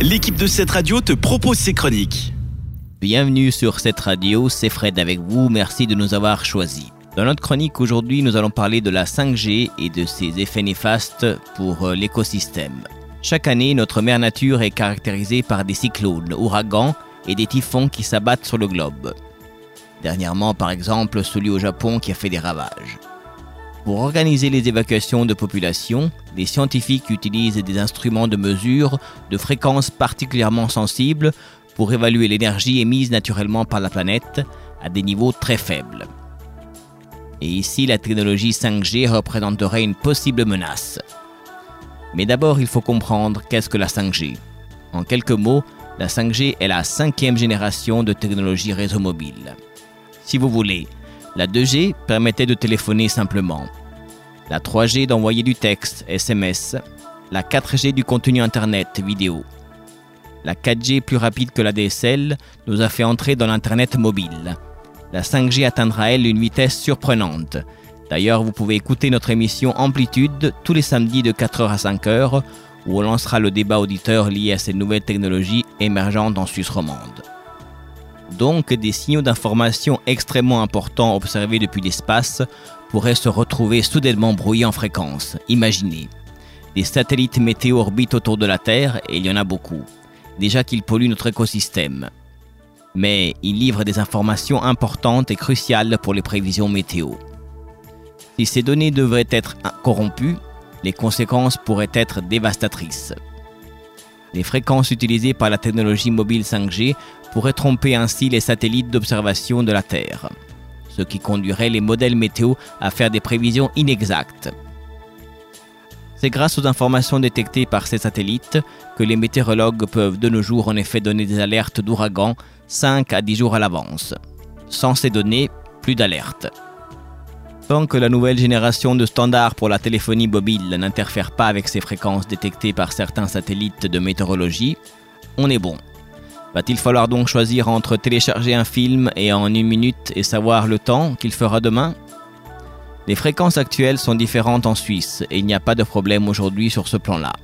l'équipe de cette radio te propose ses chroniques. Bienvenue sur cette radio, c'est Fred avec vous, merci de nous avoir choisis. Dans notre chronique aujourd'hui, nous allons parler de la 5G et de ses effets néfastes pour euh, l'écosystème. Chaque année, notre mère nature est caractérisée par des cyclones, ouragans et des typhons qui s'abattent sur le globe. Dernièrement, par exemple, celui au Japon qui a fait des ravages. Pour organiser les évacuations de population, les scientifiques utilisent des instruments de mesure de fréquences particulièrement sensibles pour évaluer l'énergie émise naturellement par la planète à des niveaux très faibles. Et ici, la technologie 5G représenterait une possible menace. Mais d'abord, il faut comprendre qu'est-ce que la 5G. En quelques mots, la 5G est la cinquième génération de technologie réseau mobile. Si vous voulez, la 2G permettait de téléphoner simplement. La 3G d'envoyer du texte, SMS. La 4G du contenu Internet, vidéo. La 4G plus rapide que la DSL nous a fait entrer dans l'Internet mobile. La 5G atteindra elle une vitesse surprenante. D'ailleurs, vous pouvez écouter notre émission Amplitude tous les samedis de 4h à 5h où on lancera le débat auditeur lié à ces nouvelles technologies émergentes en Suisse romande donc des signaux d'information extrêmement importants observés depuis l'espace pourraient se retrouver soudainement brouillés en fréquence. Imaginez. Des satellites météo orbitent autour de la Terre et il y en a beaucoup. Déjà qu'ils polluent notre écosystème. Mais ils livrent des informations importantes et cruciales pour les prévisions météo. Si ces données devraient être corrompues, les conséquences pourraient être dévastatrices. Les fréquences utilisées par la technologie mobile 5G pourraient tromper ainsi les satellites d'observation de la Terre, ce qui conduirait les modèles météo à faire des prévisions inexactes. C'est grâce aux informations détectées par ces satellites que les météorologues peuvent de nos jours en effet donner des alertes d'ouragans 5 à 10 jours à l'avance. Sans ces données, plus d'alerte. Tant que la nouvelle génération de standards pour la téléphonie mobile n'interfère pas avec ces fréquences détectées par certains satellites de météorologie, on est bon. Va-t-il falloir donc choisir entre télécharger un film et en une minute et savoir le temps qu'il fera demain? Les fréquences actuelles sont différentes en Suisse et il n'y a pas de problème aujourd'hui sur ce plan-là.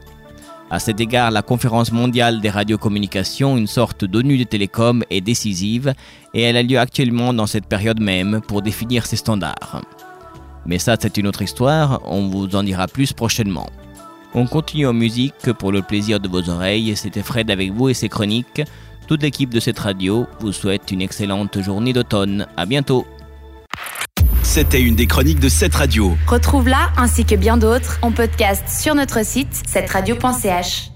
À cet égard, la conférence mondiale des radiocommunications, une sorte d'ONU de télécom, est décisive et elle a lieu actuellement dans cette période même pour définir ses standards. Mais ça, c'est une autre histoire, on vous en dira plus prochainement. On continue en musique pour le plaisir de vos oreilles, c'était Fred avec vous et ses chroniques. Toute l'équipe de cette radio vous souhaite une excellente journée d'automne. À bientôt. C'était une des chroniques de cette radio. Retrouve-la ainsi que bien d'autres en podcast sur notre site cette radio.ch.